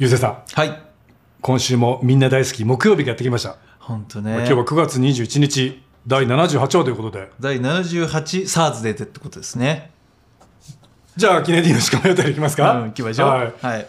ゆうせいさん、はい。今週もみんな大好き木曜日がやってきました。本当ね。今日は9月21日、第78話ということで、第78サーズデーってことですね。じゃあ、キネディのしかも予定いきますか、うん、行きましょう。はい。はい。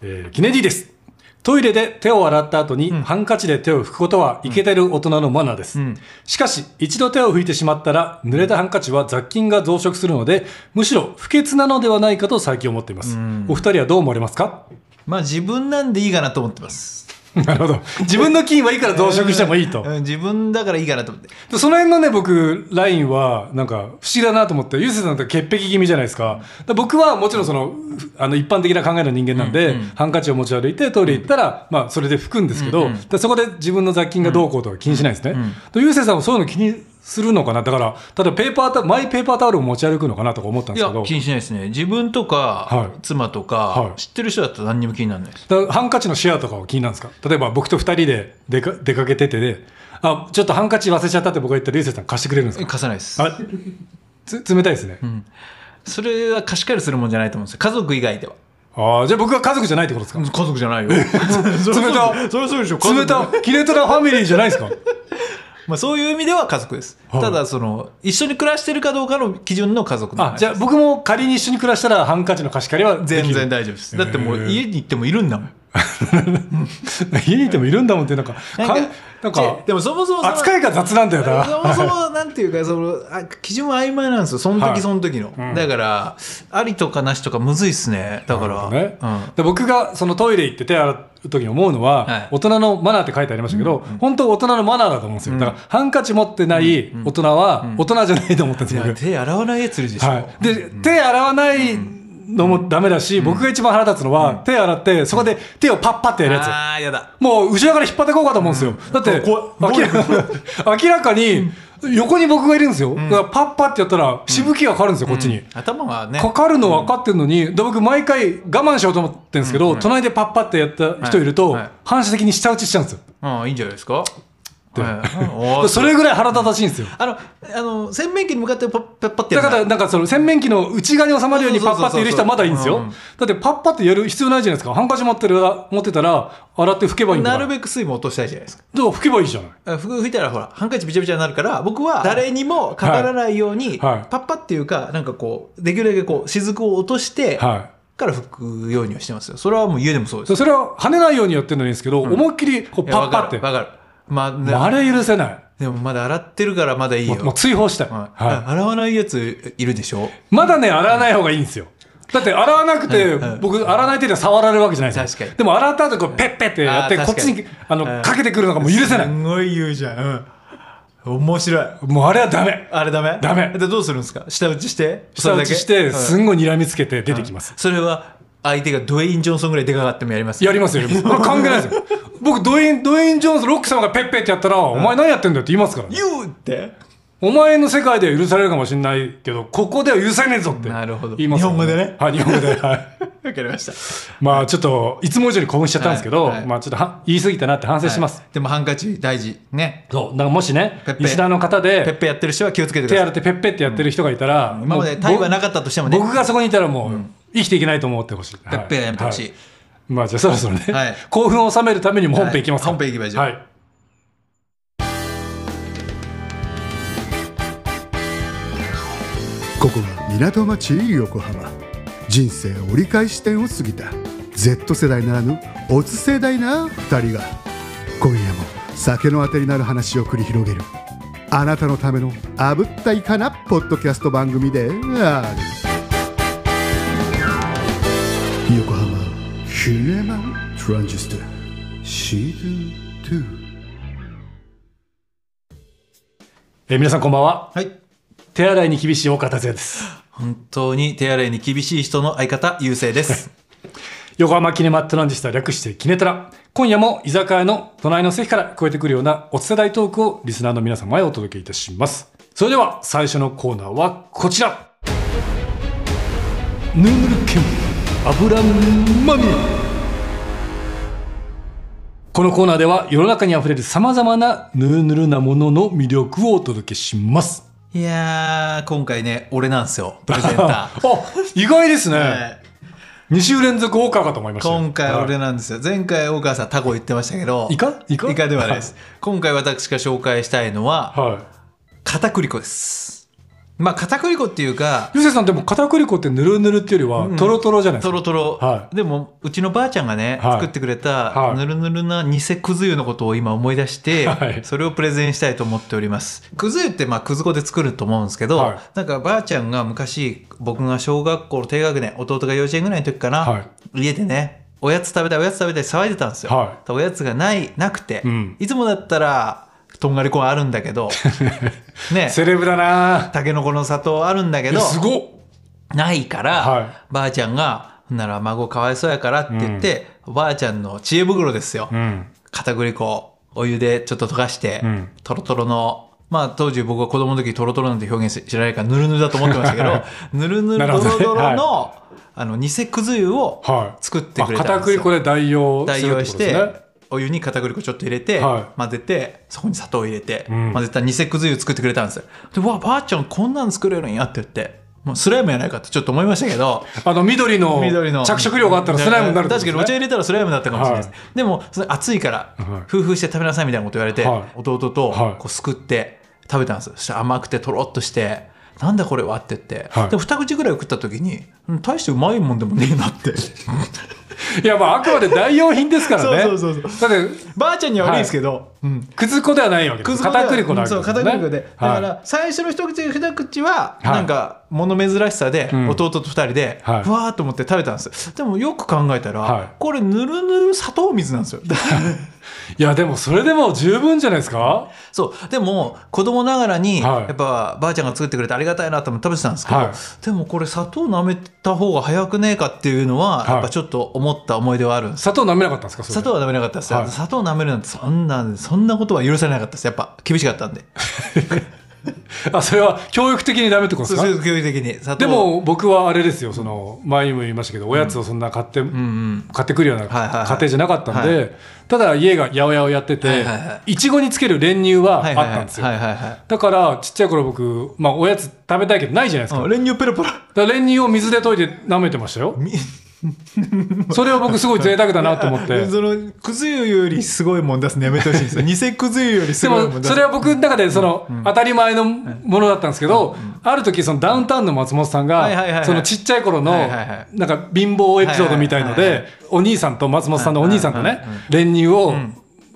えーキネディです。トイレで手を洗った後にハンカチで手を拭くことはイケてる大人のマナーです。んしかし、一度手を拭いてしまったら、濡れたハンカチは雑菌が増殖するので、むしろ不潔なのではないかと最近思っています。お二人はどう思われますか？まあ自分なんでいいかなと思ってます。なるほど。自分の菌はいいから増殖してもいいと。うん自分だからいいかなと思って。でその辺のね、僕、ラインは、なんか、不思議だなと思って、ゆうせいさんって潔癖気味じゃないですか。だ僕はもちろんその、あの、一般的な考えの人間なんで、ハンカチを持ち歩いてトイレ行ったら、まあ、それで拭くんですけど、でそこで自分の雑菌がどうこうとか気にしないですね。でゆうせいさんもそういうの気にするのかな？だから、例えばペーパータマイペーパータオルを持ち歩くのかなとか思ったんですけど、、いや気にしないですね。自分とか、はい妻とか、はい知ってる人だったら何にも気にならないです。ハンカチのシェアとかは気になるんですか？例えば僕と二人で出か出かけててで、あ、ちょっとハンカチ忘れちゃったって僕が言ったら、ゆうせいさん貸してくれるんですえか貸さないです。あつ冷たいですね。それは貸し借りするもんじゃないと思うんですよ。家族以外では。ああ、じゃあ僕は家族じゃないってことですか？家族じゃないよ。冷たそれはそうでしょ。冷たキレトラファミリーじゃないですか？まあそういう意味では家族です。はいただ、その、一緒に暮らしてるかどうかの基準の家族のじゃあ僕も仮に一緒に暮らしたらハンカチの貸し借りは全然大丈夫です。だってもう家に行ってもいるんだもん。家にいてもいるんだもんってなんか、なんかでもそもそも扱いが雑なんだよな。そもそもなんていうか、その、あ基準は曖昧なんですよ。そのはい時その時の。だから、ありとかなしとかむずいっすね。だから、ねうんで僕がそのトイレ行って手洗う時に思うのは、はい大人のマナーって書いてありましたけど、本当大人のマナーだと思うんですよ。だからハンカチ持ってない大人は大人じゃないと思ってるんですよ。手洗わないやついるでしょ。はい、で、手洗わないのもダメだし、僕が一番腹立つのは、手洗って、そこで手をパッパってやるやつ。ああ、やだ。もう後ろから引っ張ってこうかと思うんですよ。だって、明らか明らかに、横に僕がいるんですよ。だからパッパってやったら、しぶきがかかるんですよ、こっちに。頭がね。かかるの分かってるのに、で僕毎回我慢しようと思ってるんですけど、隣でパッパってやった人いるとはいはい、反射的に下打ちしちゃうんですよ。ああ、いいんじゃないですか？それぐらい腹立たしいんですよ。あの、あの、洗面器に向かってパッパってだから、なんかその洗面器の内側に収まるようにパッパってやる人はまだいいんですよ。だってパッパってやる必要ないじゃないですか。ハンカチ持ってる、持ってたら、洗って拭けばいいんだ。なるべく水分落としたいじゃないですか。だから拭けばいいじゃない。拭いたらほら、ハンカチびちゃびちゃになるから、僕は誰にもかからないように、パッパっていうか、なんかこう、できるだけこう、雫を落として、はから拭くようにはしてますよ。それはもう家でもそうですい。。それは跳ねないようにやってるのいいんですけど、思いっきりこうパッパって。わかる。まあ、あれ許せない。でもまだ洗ってるからまだいいよ。もう追放したい。はいは洗わないやついるでしょ？い。まだね、洗わない方がいいんですよ。だって洗わなくて、僕、洗わない手で触られるわけじゃないです確かにでも洗った後、ペッペってやって、こっちに確、あの、かけてくるのがもう許せない。すごい言うじゃん。うん。面白い。もうあれはダメ。あれダメ？ダメでどうするんですか？下打ちして？下打ちして、すすんごい睨みつけて出てきます。それは相手がドウェイン・ジョンソンぐらいでかかってもやりますやりますよ、やります。あ関係ないですよ。僕、ドウェイン、ドウェイン・ジョーンズ、ロック様がペッペってやったら、お前何やってんだよって言いますからね。言うってお前の世界では許されるかもしれないけど、ここでは許されねえぞって。なるほど言いますから日本語でねはい、日本語で。はい。わかりました。まあ、ちょっと、いつも以上に興奮しちゃったんですけど、はいはいまあ、ちょっとは言い過ぎたなって反省します。はいでもハンカチ大事。ね。そう。だからもしねペッ、ペリスナーの方ペッで、ペやってる人は気をつけてく手ださい。洗ってペッペってやってる人がいたら、今までもうタイはなかったとしてもね。僕がそこにいたらもう、生きていけないと思ってほしい。ペッペはやめてほしい。はまあ、じゃあそろそろね、はい。興奮を収めるためにも本編いきますか。はい。本編行きましょうはい。ここは港町横浜。人生折り返し点を過ぎた。Z 世代ならぬオツ世代な2人が。今夜も酒のあてになる話を繰り広げる。あなたのためのあぶったいかなポッドキャスト番組である横浜シネマトランジスタシーズン2えー皆さんこんばんは。はい。手洗いに厳しい大川達也です。本当に手洗いに厳しい人の相方、優勢です。横浜キネマトランジスタ略してキネトラ。今夜も居酒屋の隣の席から聞こえてくるようなお世代トークをリスナーの皆様へお届けいたします。それでは最初のコーナーはこちら。ヌーヌルケン油まみれ。このコーナーでは世の中に溢れる様々なヌーヌルなものの魅力をお届けします。いやー、今回ね、俺なんですよ、プレゼンタあ、意外ですね。ー。はい2週連続大川かと思いましたよ今回俺はなんですよ。前回大川さんタコ言ってましたけど。いイカイカイカではないです。今回私が紹介したいのは、はい片栗粉です。まあ片栗粉っていうか、ゆうせいさんでも片栗粉ってぬるぬるっていうよりはトロトロじゃないですか、トロトロ、はでもうちのばあちゃんがね、はい。作ってくれたはい。ぬるぬるな偽くず湯のことを今思い出して、はい。それをプレゼンしたいと思っております。くず湯ってまあくず粉で作ると思うんですけど、はい。なんかばあちゃんが昔僕が小学校低学年弟が幼稚園ぐらいの時かな、はい。家でねおやつ食べたいおやつ食べたい騒いでたんですよ、はおやつがないなくて、うん。いつもだったらとんがり粉あるんだけど。ね。セレブだな。たけのこの砂糖あるんだけど。えすごっ。ないから、はい。ばあちゃんが、なら孫かわいそうやからって言って、おばあちゃんの知恵袋ですよ。うん。片栗粉、お湯でちょっと溶かして、うん。トロトロの、まあ当時僕は子供の時トロトロなんて表現知らないからぬるぬるだと思ってましたけど、ぬるぬるドロドロの、あの、偽くず湯をはい作ってくれあたんですよ。片栗粉で代用代用して、お湯に片栗粉ちょっと入れて、はい。混ぜて、そこに砂糖を入れて、ん。混ぜたら偽くず湯作ってくれたんです。よ。で、うわ、ばあちゃんこんなん作れるんやって言って、もうスライムやないかってちょっと思いましたけど、あの緑の緑の。着色料があったらスライムになるってこと確かにお茶入れたらスライムだったかもしれないです、はでもそれ熱いからはい。夫婦して食べなさいみたいなこと言われて、はい。弟とはい。こうすくって食べたんです。よそしたら甘くてとろっとしてなんだこれはって言って、はい。で二口ぐらい食った時にうん大してうまいもんでもねえなって いやまああくまで代用品ですからね。そうそうそうそだってばあちゃんには悪いですけど、うん。くず粉ではないわけです。片栗粉なわけそうですよね。片栗粉で、だかはら最初の一口二口ははい。なんか物珍しさでん。弟と二人でふはい。わーっと思って食べたんです。よでもよく考えたら、はい。これぬるぬる砂糖水なんですよ いいやでもそれでも十分じゃないですか？そう。でも子供ながらにはい。やっぱばあちゃんが作ってくれてありがたいなと思って食べてたんですけど、はい。でもこれ砂糖舐めた方が早くねえかっていうのははい。やっぱちょっと思った思い出はあるんです砂糖舐めなかったんですか？砂糖は舐めなかったです、はい。砂糖舐めるなんてそんなそんなことは許されなかったです。やっぱ厳しかったんで あそれは教育的にダメってことですか？教育的に。でも僕はあれですよその前にも言いましたけどおやつをそんな買って、うんうん。買ってくるようなはいはいはい。家庭じゃなかったんで、はただ家が八百屋をやってて、はいいはいはい。ちごにつける練乳はあはいはいったんですよ、はいはいはいだからちっちゃい頃僕、まあ、おやつ食べたいけどないじゃないですか,、うん練乳ペロペロ練乳を水で溶いて舐めてましたよそれを僕すごい贅沢だなと思って。そのくず湯よりすごいもん出すのやめてほしいんですよ。偽くず湯よりすでごいもん出すもそれは僕の中でその当たり前のものだったんですけど、ある時そのダウンタウンの松本さんがそのちっちゃい頃のなんか貧乏エピソードみたいのでお兄さんと松本さんのお兄さんとね練乳をん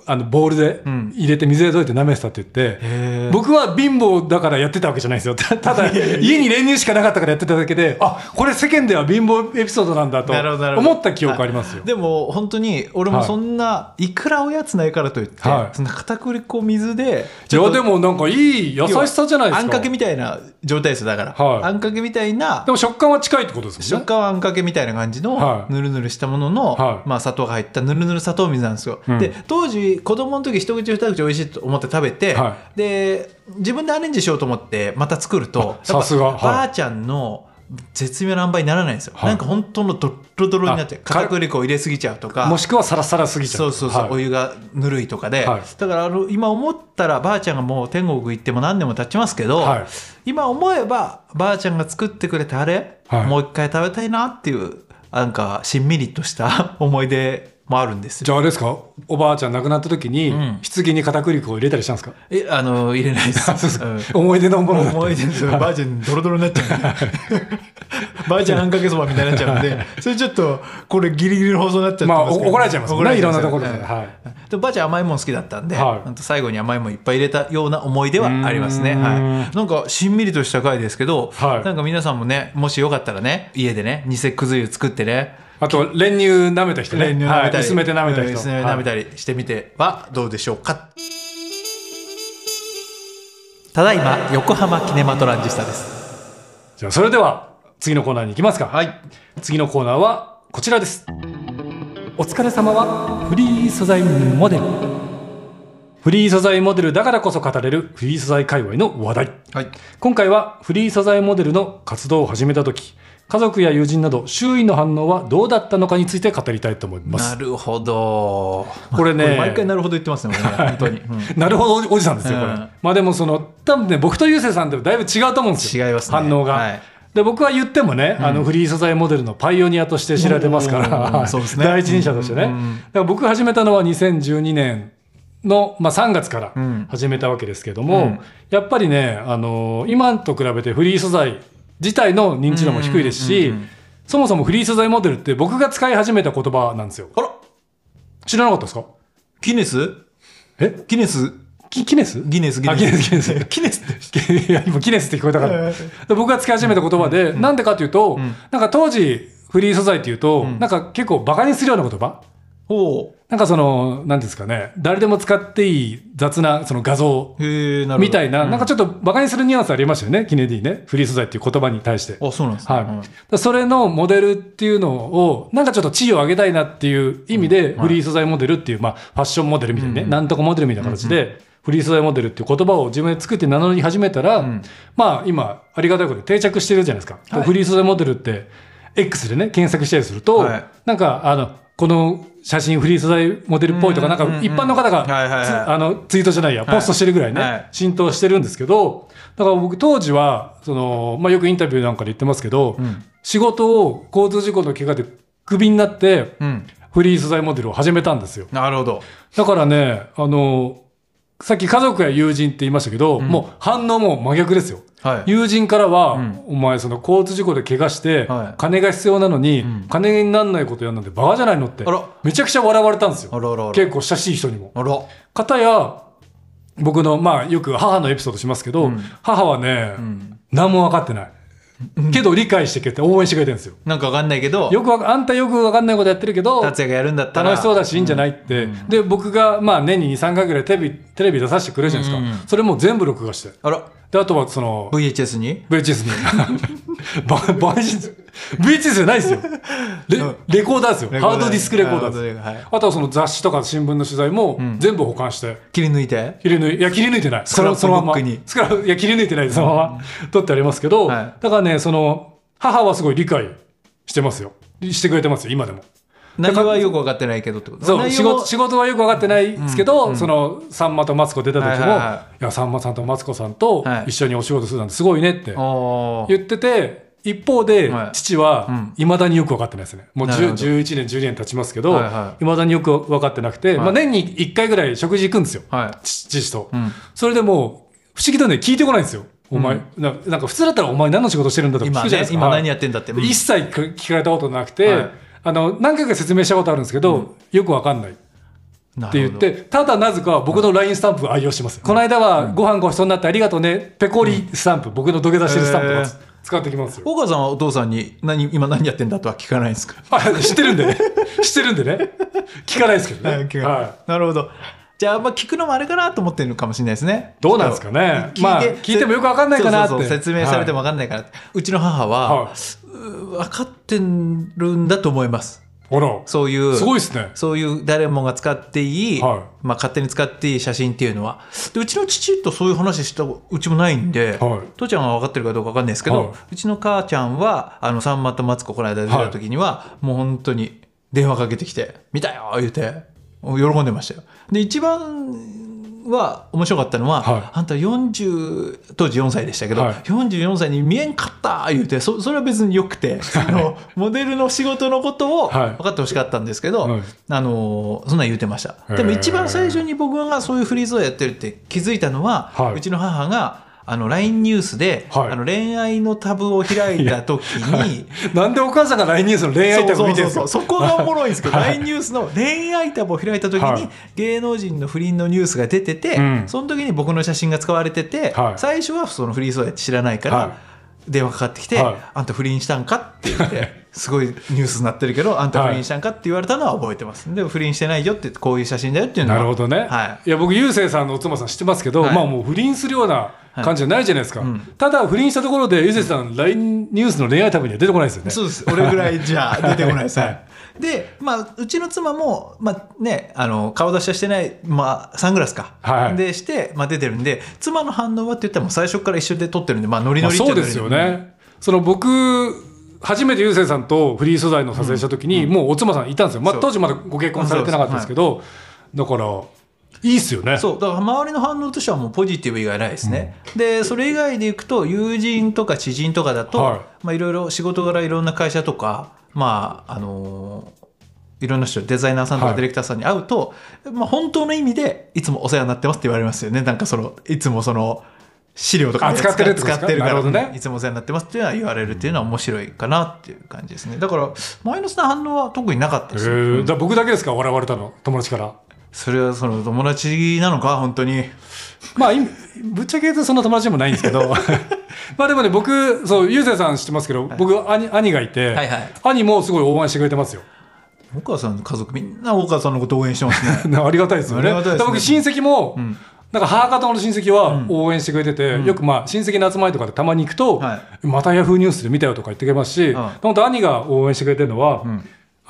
あのボールでん。入れて水で溶いて舐めてたって言ってへー。僕は貧乏だからやってたわけじゃないですよ。た ただ家に練乳しかなかったからやってただけであこれ世間では貧乏エピソードなんだと思った記憶ありますよ。でも本当に俺もそんないくらおやつないからといって、はい。そんな片栗粉水でいやでもなんかいい優しさじゃないですか。あんかけみたいな状態ですよだから、はい。あんかけみたいなでも食感は近いってことですね。食感はあんかけみたいな感じのはい。ぬるぬるしたものの、はい。まあ、砂糖が入ったぬるぬる砂糖水なんですよ、うん。で当時子供の時一口二口美味しいと思って食べて、はで自分でアレンジしようと思ってまた作るとあさすが。ばあちゃんの絶妙な塩梅にならないんですよ、はい。なんか本当のドッロドロになっちゃう片栗粉を入れすぎちゃうとか。もしくはサラサラすぎちゃう。そうそうそう、はい。お湯がぬるいとかで、はい。だからあの今思ったらばあちゃんがもう天国行っても何年も経ちますけど、はい。今思えばばあちゃんが作ってくれたあれ、はい。もう一回食べたいなっていうなんかしんみりとした 思い出もあるんですよ。じゃああれですか？おばあちゃん亡くなった時に、ん。棺に片栗粉を入れたりしたんですか？えあの入れないです。ですか。うん。思い出のもの思い出ですばあちゃんドロドロになっちゃうんで。ばあちゃんあんかけそばみたいになっちゃうんで。それちょっとこれギリギリの放送になっちゃってまあますけど。お怒られちゃいますね。いろんなところで、はい。はい。でばあちゃん甘いもん好きだったんで、はい。ほんと最後に甘いもんいっぱい入れたような思い出はありますね。はい、なんかしんみりとした回ですけど、はい。なんか皆さんもねもしよかったらね家でね偽くず湯作ってねあと練乳舐めた人ね。練乳舐めたり、はい。薄めて舐めた人。うん薄めて舐めたりしてみてはどうでしょうか、ただいま横浜キネマトランジスタです。じゃあそれでは次のコーナーに行きますか。はい。次のコーナーはこちらです。お疲れ様はフリー素材モデル。フリー素材モデルだからこそ語れるフリー素材界隈の話題。はい。今回はフリー素材モデルの活動を始めた時家族や友人など周囲の反応はどうだったのかについて語りたいと思います。なるほど。これね毎回なるほど言ってますね本当に、う んなるほどおじさんですよこれ、うん。まあでもその多分ね僕とゆうせいさんでもだいぶ違うと思うんですよ違いますね。反応が、はい。で僕は言ってもね、あのフリー素材モデルのパイオニアとして知られてますかうんら、そうですね。第一人者としてね、うんうんうん。だから僕が始めたのは2012年の、まあ、3月からうん。始めたわけですけども、うん。やっぱりね、あの今と比べてフリー素材自体の認知度も低いですし、そもそもフリー素材モデルって僕が使い始めた言葉なんですよ。あら。知らなかったですか？ギネス？え？ギネス？キキネス？ギネスギあ、ネス。ギネス、ギネス。ギネス って いや、今、ギネスって聞こえたから。僕が使い始めた言葉で、なんでかというと、ん。なんか当時、フリー素材っていうと、ん。なんか結構バカにするような言葉おなんかその、なんですかね、誰でも使っていい雑なその画像みたいな、うん。なんかちょっとバカにするニュアンスありましたよね、キネディね。フリー素材っていう言葉に対して。あそうなんですね。はい。それのモデルっていうのを、なんかちょっと地位を上げたいなっていう意味で、フリー素材モデルっていう、まあ、ファッションモデルみたいなね、うん。なんとかモデルみたいな形で、フリー素材モデルっていう言葉を自分で作って名乗り始めたら、ん。まあ、今、ありがたいことで定着してるじゃないですか。はい。フリー素材モデルって、X でね、検索したりすると、はい。なんか、あの、この写真フリー素材モデルっぽいとか、なんか一般の方が、あの、ツイートじゃないや、ポストしてるぐらいね、はい。浸透してるんですけど、だから僕当時は、その、まあ、よくインタビューなんかで言ってますけど、ん。仕事を交通事故の怪我でクビになって、うん。フリー素材モデルを始めたんですよ。なるほど。だからね、あの、さっき家族や友人って言いましたけど、もう反応も真逆ですよ。はい。友人からは、うん。お前その交通事故で怪我して、はい。金が必要なのに、ん。金にならないことやるなんてバカじゃないのってめちゃくちゃ笑われたんですよ。あらあらあら。結構親しい人にも。あら。方や、僕の、まあよく母のエピソードしますけど、うん。母はね、ん。何も分かってない。けど理解してくれて応援してくれてるんですよ。なんかわかんないけどよくわあんたよく分かんないことやってるけど、達也がやるんだったら楽しそうだしいいんじゃないって、で僕がまあ年に23回ぐらいテレビテレビ出させてくれるじゃないですか、うんうんそれも全部録画して。あらであとはその VHS に？VHS に。VHS じゃないですよ。レレコーダーですよ。ハードディスクレコーダーです。はい。あとはその雑誌とか新聞の取材も全部保管して、切り抜いて？切り抜いいや切り抜いてない。そのそのまま。スクラいや切り抜いてないそのまま取ってありますけど、はい。だからねその母はすごい理解してますよ。してくれてますよ。今でも内容はよく分かってないけどってこと？そう仕事仕事はよく分かってないですけど、そのさんまとマツコ出た時も、はいいはいはい。やさんまさんとマツコさんとはい。一緒にお仕事するなんてすごいねってあ言ってて一方ではい。父はうん。いまだによく分かってないですね。もうなるほど。10 11年12年経ちますけど、はいはい。まだによく分かってなくて、い。まあ、年に1回ぐらい食事行くんですよ、はい。父父と、うん。それでもう不思議とね聞いてこないんですよ。お前、ななんか普通だったらお前何の仕事してるんだとか聞今くじゃないですか、ね今何やってんだって。うん一切聞かれたことなくて、はいあの何回か説明したことあるんですけど、よくわかんない。って言って、ただなぜか僕の LINE スタンプを愛用してます。この間はご飯ごちそうになってありがとうね、ペコリスタンプ、僕の土下座してるスタンプ使ってきますよ。お母さんはお父さんに何今何やってんだとは聞かないんですか？あ知ってるんでね。知ってるんでね。聞かないですけどね。はなるほど。じゃあ、まあ、聞くのもあれかなと思ってるのかもしれないですね。どうなんですかね。聞いてまあ聞いてもよくわかんないかなって。そうそうそう説明されてもわかんないから、うちの母は、は分かってるんだと思います。そういう、すごいですね。そういう誰もが使っていい、はいまあ勝手に使っていい写真っていうのは。で、うちの父とそういう話したうちもないんで、はい父ちゃんが分かってるかどうか分かんないですけど、はいうちの母ちゃんは、あの、さんまとマツコこの間出た時には、もう本当に電話かけてきて、見たよ言うて、喜んでましたよ。で、一番は面白かったのは、はい。あんた40、当時4歳でしたけど、はい。44歳に見えんかった言うて、そそれは別によくて、その、モデルの仕事のことをはい。分かってほしかったんですけど、はい。あのーそんなん言うてました。でも一番最初に僕がそういうフリーズをやってるって気づいたのは、はい。うちの母が、あの、LINE ニュースで、はい。あの、恋愛のタブを開いた時に、なんでお母さんが LINE ニュースの恋愛タブ見てるんですかそうそうそうそこがおもろいんですけど、はい。LINE ニュースの恋愛タブを開いた時に、はい。芸能人の不倫のニュースが出てて、うん。その時に僕の写真が使われてて、はい。最初はそのフリーソーやって知らないから、はい。電話かかってきて、はい。あんた不倫したんかって言って、すごいニュースになってるけど、あんた不倫したんかって言われたのは覚えてます。でも不倫してないよって、こういう写真だよっていうのは。なるほどね。はい。いや、僕、ゆうせいさんのお妻さん知ってますけど、はい。まあもう不倫するような感じじゃないじゃないですか。うんただ、不倫したところで、ゆうせいさん、LINE ニュースの恋愛タブには出てこないですよね。そうです。俺ぐらいじゃ出てこないです。ははいい。で、まあ、うちの妻も、まあね、あの、顔出しはしてない、まあ、サングラスか。はいで、して、まあ出てるんで、妻の反応はって言っても最初から一緒で撮ってるんで、まあ、ノリノまあリっちゃそうですよ。ね。その僕、初めてゆうせいさんとフリー素材の撮影した時に、もうお妻さんいたんですよ。まあ当時まだご結婚されてなかったですけど、だから、いいっすよね。そう。だから周りの反応としてはもうポジティブ以外ないですね、でそれ以外でいくと友人とか知人とかだと、はい。まあいろいろ仕事柄いろんな会社とかまああのーいろんな人デザイナーさんとはい。かディレクターさんに会うと、まあ、本当の意味でいつもお世話になってますって言われますよね。なんかそのいつもその資料とかあ使ってる使ってるからなるほどね。いつもお世話になってますっていうのは言われるっていうのは面白いかなっていう感じですね。だからマイナスな反応は特になかったえですよー、だ僕だけですか？笑われたの？友達から。それはその友達なのか本当に。まあ、いぶっちゃけ言うとそんな友達でもないんですけど。まあでもね僕そうゆうせいさん知ってますけど、僕兄兄がいて、はいはい。兄もすごい応援してくれてますよ。大川さんの家族みんな大川さんのこと応援してますね。ありがたいですよね。ね。僕親戚も、なんか母方の親戚は応援してくれてて、よくまあ親戚の集まりとかでたまに行くと、はまたヤフーニュースで見たよとか言ってくれますし、ん本当兄が応援してくれてるのは、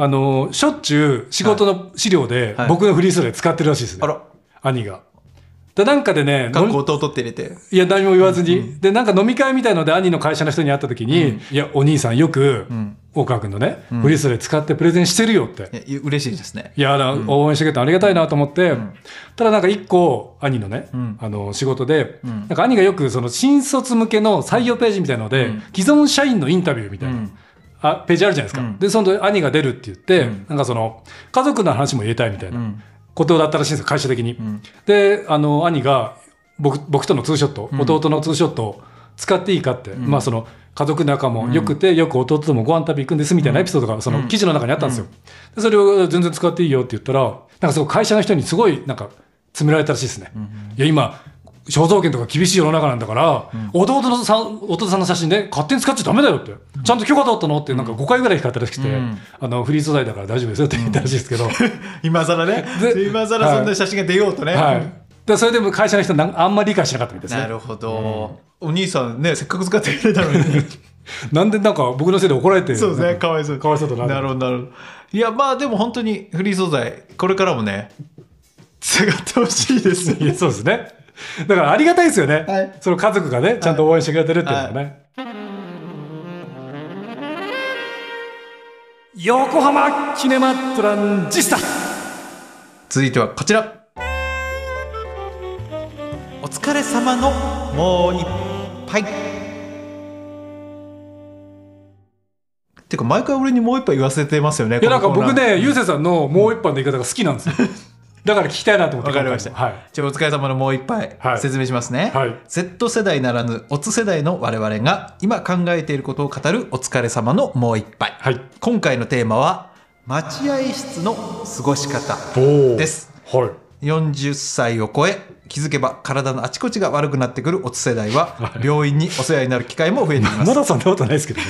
あのしょっちゅう仕事の資料ではい。僕のフリースローで使ってるらしいですね、あら。兄が。でなんかでねかっこ弟って入れて。いや、何も言わずに。で、なんか飲み会みたいので、兄の会社の人に会った時に、いや、お兄さんよく、大川君のね、フリースローで使ってプレゼンしてるよって。いや嬉しいですね。いや、だ応援してくれてありがたいなと思って、ただなんか一個、兄のね、あの、仕事で、なんか兄がよく、その、新卒向けの採用ページみたいので、既存社員のインタビューみたいな。あページあるじゃないですか。で、その兄が出るって言って、なんかその、家族の話も入れたいみたいなことだったらしいんですよ、会社的に。で、あの、兄が、僕僕とのツーショット、弟のツーショットを使っていいかって、まあその家族仲も良くて、よく弟ともご飯食べ行くんですみたいなエピソードがその記事の中にあったんですよ。でそれを全然使っていいよって言ったら、なんかその会社の人にすごいなんか詰められたらしいですね。いや今肖像権とか厳しい世の中なんだから、弟のさん弟さんの写真で勝手に使っちゃダメだよって、ちゃんと許可取ったのってなんか5回ぐらい聞かれたらしくて、あのフリー素材だから大丈夫ですよって言ったらしいですけど、今更ね。で今更そんな写真が出ようとね、はい。でそれでも会社の人なんあんまり理解しなかったみたいですね。なるほど、お兄さんねせっかく使ってくれたのに。なんでなんか僕のせいで怒られてそうですね。かわいそう。かわいそうだななるほどなるほど。いやまあでも本当にフリー素材これからもね使ってほしいですいや そうですねだからありがたいですよね、はい。その家族がねちゃんと応援してくれてるっていうのはね、横浜キネマトランジスタ。続いてはこちら。お疲れ様のもう一杯。てか毎回俺にもう一杯言わせてますよねいやなんか僕ねゆうせいさんのもう一杯の言い方が好きなんですよ だから聞きたいなと思ってわかりました。はい。じゃあお疲れ様のもう一杯、はい。説明しますね、はい。Z 世代ならぬオツ世代の我々が今考えていることを語るお疲れ様のもう一杯。はい。今回のテーマは待合室の過ごし方です。はい。40歳を超え気づけば体のあちこちが悪くなってくるオツ世代は病院にお世話になる機会も増えていま。ますだそんなことないですけどね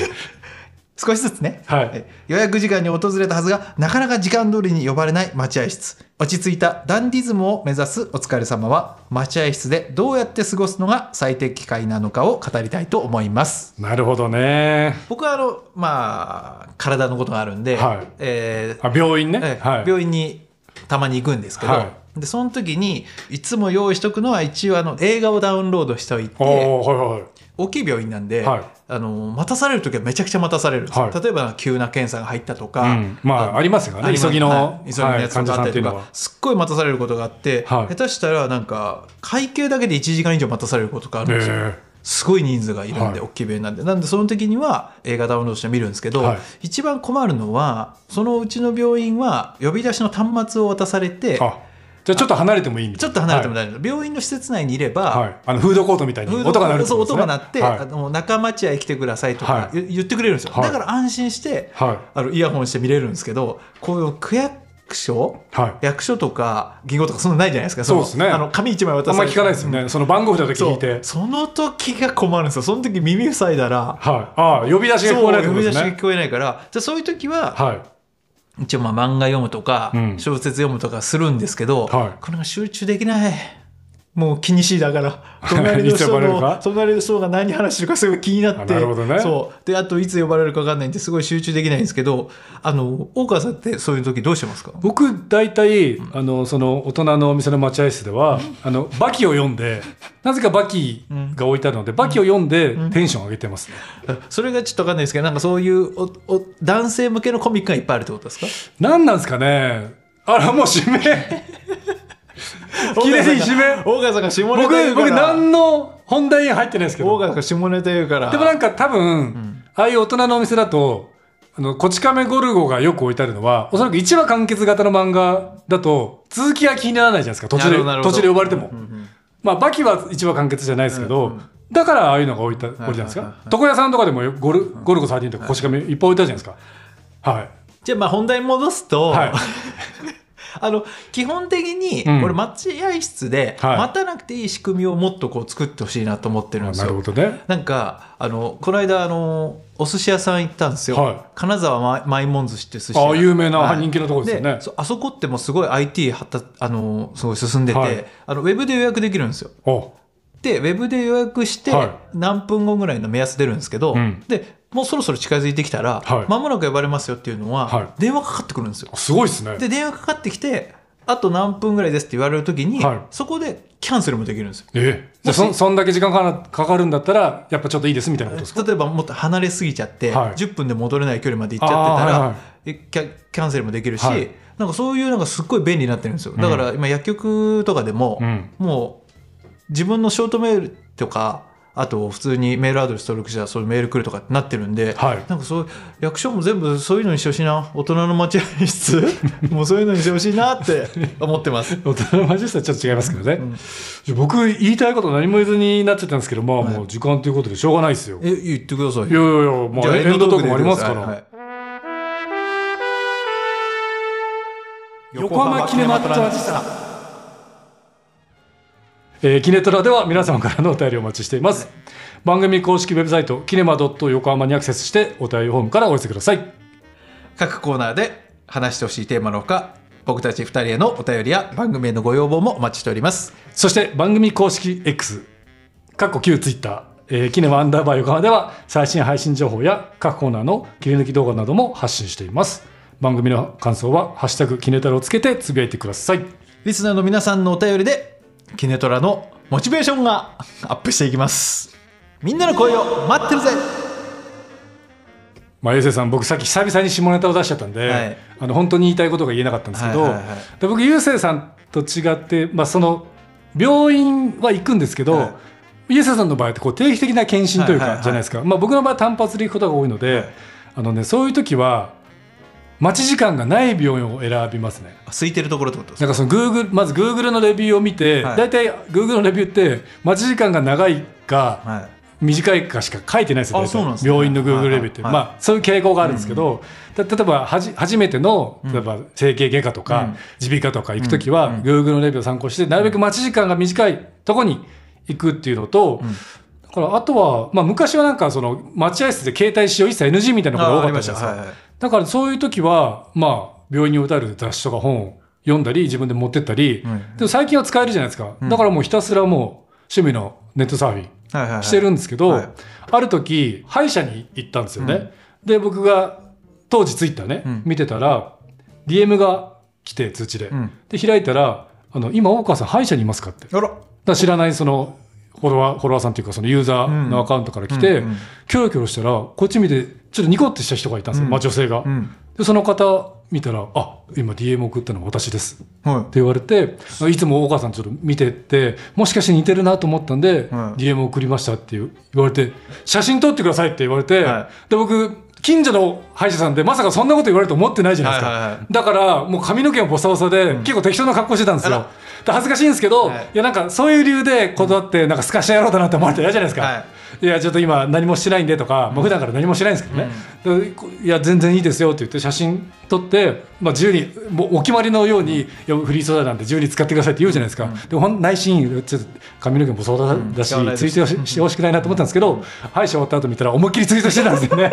少しずつね、はい。え予約時間に訪れたはずがなかなか時間通りに呼ばれない待合室。落ち着いたダンディズムを目指すお疲れ様は待合室でどうやって過ごすのが最適解なのかを語りたいと思います。なるほどね。僕はあのまあ体のことがあるんで、はい。えーあ病院ね、えーはい、病院にたまに行くんですけど、はでその時にいつも用意しとくのは一応あの映画をダウンロードしておいておおはいはい大きい病院なんで、はい。あの待たされる時はめちゃくちゃ待たされるはい。例えば急な検査が入ったとか、うん。まあありますよね。急ぎのはい。急ぎのやつはいがあったりとか、すっごい待たされることがあって、はい。下手したらなんか会計だけで1時間以上待たされることがあるんですよ、え。すごい人数がいるんで、はい。大きい病院なんで。なんでその時には映画ダウンロードして見るんですけど、はい。一番困るのはそのうちの病院は呼び出しの端末を渡されてあじゃあちょっと離れてもいいちょっと離れてもはい大丈夫、病院の施設内にいれば、はい、あのフードコートみたいに音が鳴るね。音が鳴って、はいあの中待合来てくださいとかはい。言言ってくれるんですよ、はい。だから安心して、はい。あのイヤホンして見れるんですけどこういう区役所はい。役所とか銀行とかそんなのないじゃないですか。のそうですね。あの紙一枚渡さあんまり聞かないですよね、その番号札だけ聞いて。その時が困るんですよ。その時耳塞いだら。はい。ああ呼び出しが聞こえないってそう呼び出しが聞こえないから。じゃあそういう時は、はい一応まあ漫画読むとか、うん。小説読むとかするんですけど、はい。これが集中できないもう気にしいだから。隣の人の隣の人が何話してるかすごい気になって。あなるほどね。そう。であといつ呼ばれるか分かんないんですごい集中できないんですけどあの大川さんってそういう時どうしてますか？僕大体あのその大人のお店の待合室ではあのバキを読んでなぜかバキが置いてあるので、バキを読んでテンション上げてますね、それがちょっと分かんないですけどなんかそういうおお男性向けのコミックがいっぱいあるってことですか？何なんですかね。あらもう指名綺麗に締め。大川さんが下ネタ僕僕言うから。何の本題に入ってないですけど。大川さんが下ネタ言うから。でもなんか多分、ああいう大人のお店だとあのこち亀ゴルゴがよく置いてあるのはおそらく1話完結型の漫画だと続きが気にならないじゃないですか。途中で途中で呼ばれても、まあバキは1話完結じゃないですけど、だからああいうのが置いた置いてあるんですか？床屋さんとかでもゴルゴルゴ13とかこち亀いっぱい置いてあるじゃないですか。はい。じゃあまあ本題に戻すと、はい あの基本的にうん。俺待合室ではい。待たなくていい仕組みをもっとこう作ってほしいなと思ってるんですなるよ。ほどね。なんかあのこの間あのお寿司屋さん行ったんですよ、はい。金沢まマイモン寿司って寿司屋。ああ有名な人気のところですよね。そあそこってもうすごい IT 発達あのすごい進んでて、はい。あのウェブで予約できるんですよ。おでウェブで予約してはい。何分後ぐらいの目安出るんですけど、うん。でもうそろそろ近づいてきたら、はい。間もなく呼ばれますよっていうのは、はい。電話かかってくるんですよ。すごいですね。で電話かかってきてあと何分ぐらいですって言われる時に、はい。そこでキャンセルもできるんですよ。えじゃあそそんだけ時間かかるんだったらやっぱちょっといいですみたいなことですか？例えばもっと離れすぎちゃって、はい。10分で戻れない距離まで行っちゃってたら、はいはい。えキャキャンセルもできるし、はい。なんかそういうのがすっごい便利になってるんですよ。だから今薬局とかでも、うん。もう自分のショートメールとかあと普通にメールアドレス登録したらそういうメール来るとかってなってるんで、はい。なんかそう役所も全部そういうのにしてほしいな。大人の待合室？もうそういうのにしてほしいなって思ってます。大人のマジスタはちょっと違いますけどね、じゃあ僕言いたいこと何も言えずになっちゃったんですけどまあもう時間ということでしょうがないですよ、え言ってください。いやいやいや、まあ、エンドトークもありますから、はい。横浜キネマトラジスタえーキネトラでは皆様からのお便りをお待ちしています、番組公式ウェブサイトキネマ横浜にアクセスしてお便りフォームからお寄せください。各コーナーで話してほしいテーマのほか僕たち2人へのお便りや番組へのご要望もお待ちしております。そして番組公式 X かっこ旧ツイッターえーキネマアンダーバー横浜では最新配信情報や各コーナーの切り抜き動画なども発信しています。番組の感想は「ハッシュタグキネタロ」をつけてつぶやいてください。リスナーの皆さんのお便りでキネトラのモチベーションがアップしていきます。みんなの声を待ってるぜ。まあ、衛生さん僕さっき久々に下ネタを出しちゃったんで、はい。あの本当に言いたいことが言えなかったんですけど、はいはいはい。で僕ゆうせいさんと違って、まあ、その病院は行くんですけど、はい。ゆうせいさんの場合ってこう定期的な検診というはいはいはいかじゃないですか、まあ、僕の場合単発で行くことが多いので、はい。あのね、そういう時は待ち時間がない病院を選びますね。空いてるところってことですなんかその Google まず Google のレビューを見て、はい。大体 Google のレビューって待ち時間が長いか、はい。短いかしか書いてないですよ、ね。病院の Google レビューって、はい。まあ、そういう傾向があるんですけど、た例えばはじ初めての例えば整形外科とかうん。耳鼻科とか行くときは、Google のレビューを参考にしてなるべく待ち時間が短いとこに行くっていうのと、だからあとは、まあ、昔はなんかその待合室で携帯使用一切 NG みたいなことが多かったじゃないですか、だからそういう時はまあ病院に置いてある雑誌とか本を読んだり自分で持ってったり、うん。でも最近は使えるじゃないですか、だからもうひたすらもう趣味のネットサーフィンはいはいはい。してるんですけど、はい。ある時歯医者に行ったんですよね、で僕が当時ツイッターね、ん。見てたら DM が来て通知で、ん。で開いたらあの「今大川さん歯医者にいますか?」って。だ知らないそのフォロワーフォロワーさんっていうかそのユーザーのアカウントから来て、キョロキョロしたらこっち見てちょっとニコってした人がいたんですよ、うん。まあ、女性が、ん。でその方見たら「あ今 DM 送ったのは私です」はい。って言われていつも大川さんちょっと見てってもしかして似てるなと思ったんで、うん DM 送りましたって言われて写真撮ってくださいって言われて、はで僕近所の歯医者さんでまさかそんなこと言われると思ってないじゃないですか、はいはいはい。だからもう髪の毛もボサボサで、結構適当な格好してたんですよ。で恥ずかしいんですけど、はいい、やなんかそういう理由で断ってなんかすかしやろうだなって思われたら嫌じゃないですか、はい。いやちょっと今何もしてないんでとか、まあ普段から何もしてないんですけどね、でいや全然いいですよって言って写真撮って、まあ、自由にもうお決まりのように、いやフリー素材なんて自由に使ってくださいって言うじゃないですか、でもほん内心ちょっと髪の毛もそうだだし、ツイートししてほしくないなと思ったんですけど、歯医者終わった後見たら思いっきりツイートしてたんですよね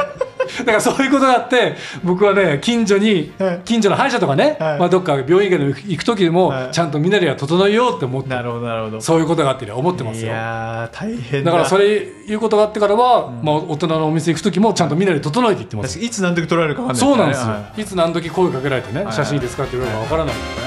だからそういうことがあって僕はね近所にはい。近所の歯医者とかね、はい。まあ、どっか病院以外で行く時でも、はい。ちゃんと身なりは整えようって思ってなるほどなるほど。そういうことがあってね思ってますいよやー大変だ。だからそれいうことがあってからは、まあ、大人のお店行く時もちゃんと身なり整えていってます。いつ何時取られるか分かんないそうなんですよ、はいい、つ何時声かけられてね、はい。写真いいですかって言われるかわからない。から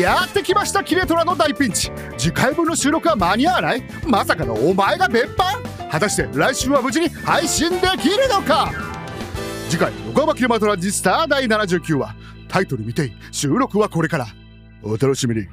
やってきましたキレトラの大ピンチ。次回分の収録は間に合わない？まさかのお前が別班？果たして来週は無事に配信できるのか？次回横浜キレマトランジスター第79話。タイトル未定収録はこれから。お楽しみに。